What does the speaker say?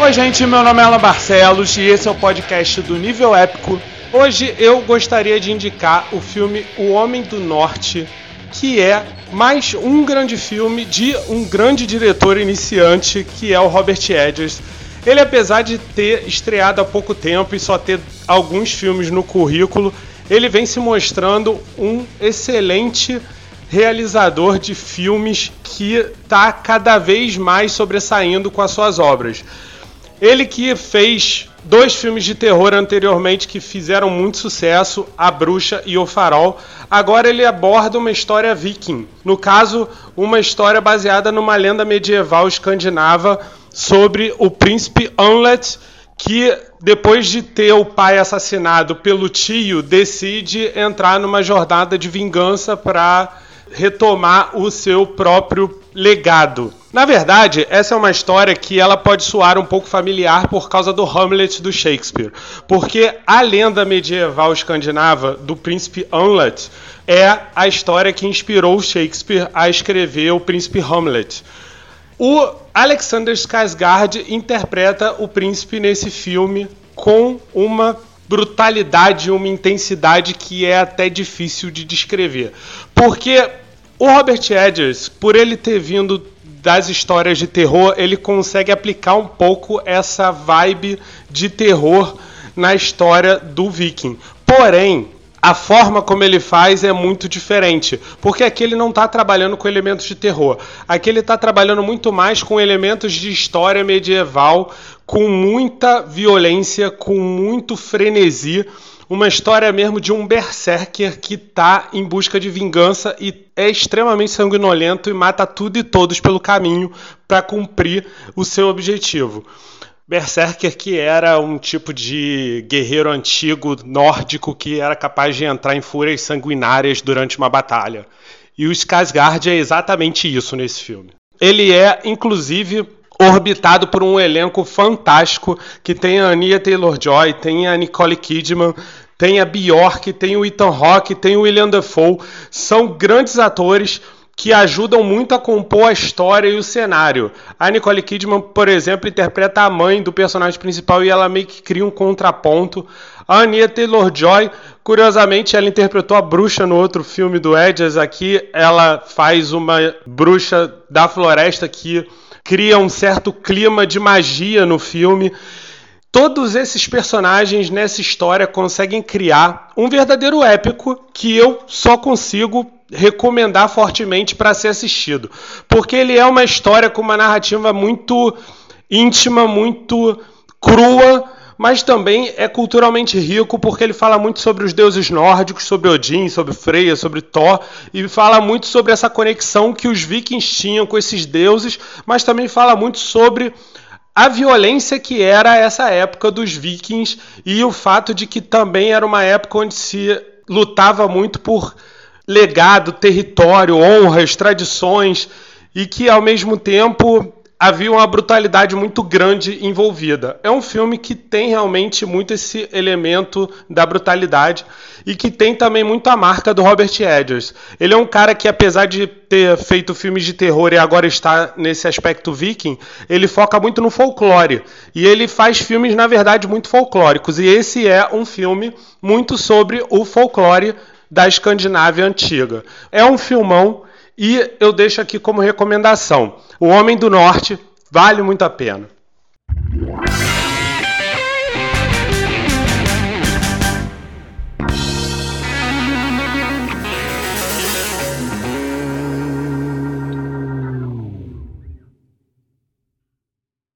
Oi, gente, meu nome é Alan Barcelos e esse é o podcast do Nível Épico. Hoje eu gostaria de indicar o filme O Homem do Norte, que é mais um grande filme de um grande diretor iniciante, que é o Robert Edgers. Ele, apesar de ter estreado há pouco tempo e só ter alguns filmes no currículo, ele vem se mostrando um excelente realizador de filmes que está cada vez mais sobressaindo com as suas obras. Ele que fez dois filmes de terror anteriormente que fizeram muito sucesso, A Bruxa e O Farol. Agora ele aborda uma história viking. No caso, uma história baseada numa lenda medieval escandinava sobre o príncipe Anlet, que depois de ter o pai assassinado pelo tio, decide entrar numa jornada de vingança para retomar o seu próprio legado. Na verdade, essa é uma história que ela pode soar um pouco familiar por causa do Hamlet do Shakespeare, porque a lenda medieval escandinava do príncipe Hamlet é a história que inspirou Shakespeare a escrever o príncipe Hamlet. O Alexander Skarsgård interpreta o príncipe nesse filme com uma brutalidade, uma intensidade que é até difícil de descrever. Porque o Robert Edgers, por ele ter vindo das histórias de terror, ele consegue aplicar um pouco essa vibe de terror na história do Viking. Porém, a forma como ele faz é muito diferente, porque aqui ele não está trabalhando com elementos de terror. Aqui ele está trabalhando muito mais com elementos de história medieval, com muita violência, com muito frenesi uma história mesmo de um berserker que tá em busca de vingança e é extremamente sanguinolento e mata tudo e todos pelo caminho para cumprir o seu objetivo. Berserker que era um tipo de guerreiro antigo nórdico que era capaz de entrar em fúrias sanguinárias durante uma batalha. E o Skarsgård é exatamente isso nesse filme. Ele é, inclusive, orbitado por um elenco fantástico que tem a Ania Taylor-Joy, tem a Nicole Kidman, tem a Bjork, tem o Ethan Hawke, tem o William Dafoe. São grandes atores que ajudam muito a compor a história e o cenário. A Nicole Kidman, por exemplo, interpreta a mãe do personagem principal e ela meio que cria um contraponto. A Anya Taylor-Joy, curiosamente, ela interpretou a bruxa no outro filme do Edges. Aqui ela faz uma bruxa da floresta que cria um certo clima de magia no filme. Todos esses personagens nessa história conseguem criar um verdadeiro épico que eu só consigo recomendar fortemente para ser assistido, porque ele é uma história com uma narrativa muito íntima, muito crua, mas também é culturalmente rico porque ele fala muito sobre os deuses nórdicos, sobre Odin, sobre Freya, sobre Thor, e fala muito sobre essa conexão que os vikings tinham com esses deuses, mas também fala muito sobre a violência que era essa época dos vikings e o fato de que também era uma época onde se lutava muito por legado, território, honras, tradições e que ao mesmo tempo havia uma brutalidade muito grande envolvida. É um filme que tem realmente muito esse elemento da brutalidade e que tem também muito a marca do Robert Edgers. Ele é um cara que, apesar de ter feito filmes de terror e agora está nesse aspecto viking, ele foca muito no folclore. E ele faz filmes, na verdade, muito folclóricos. E esse é um filme muito sobre o folclore da Escandinávia antiga. É um filmão e eu deixo aqui como recomendação: O Homem do Norte vale muito a pena.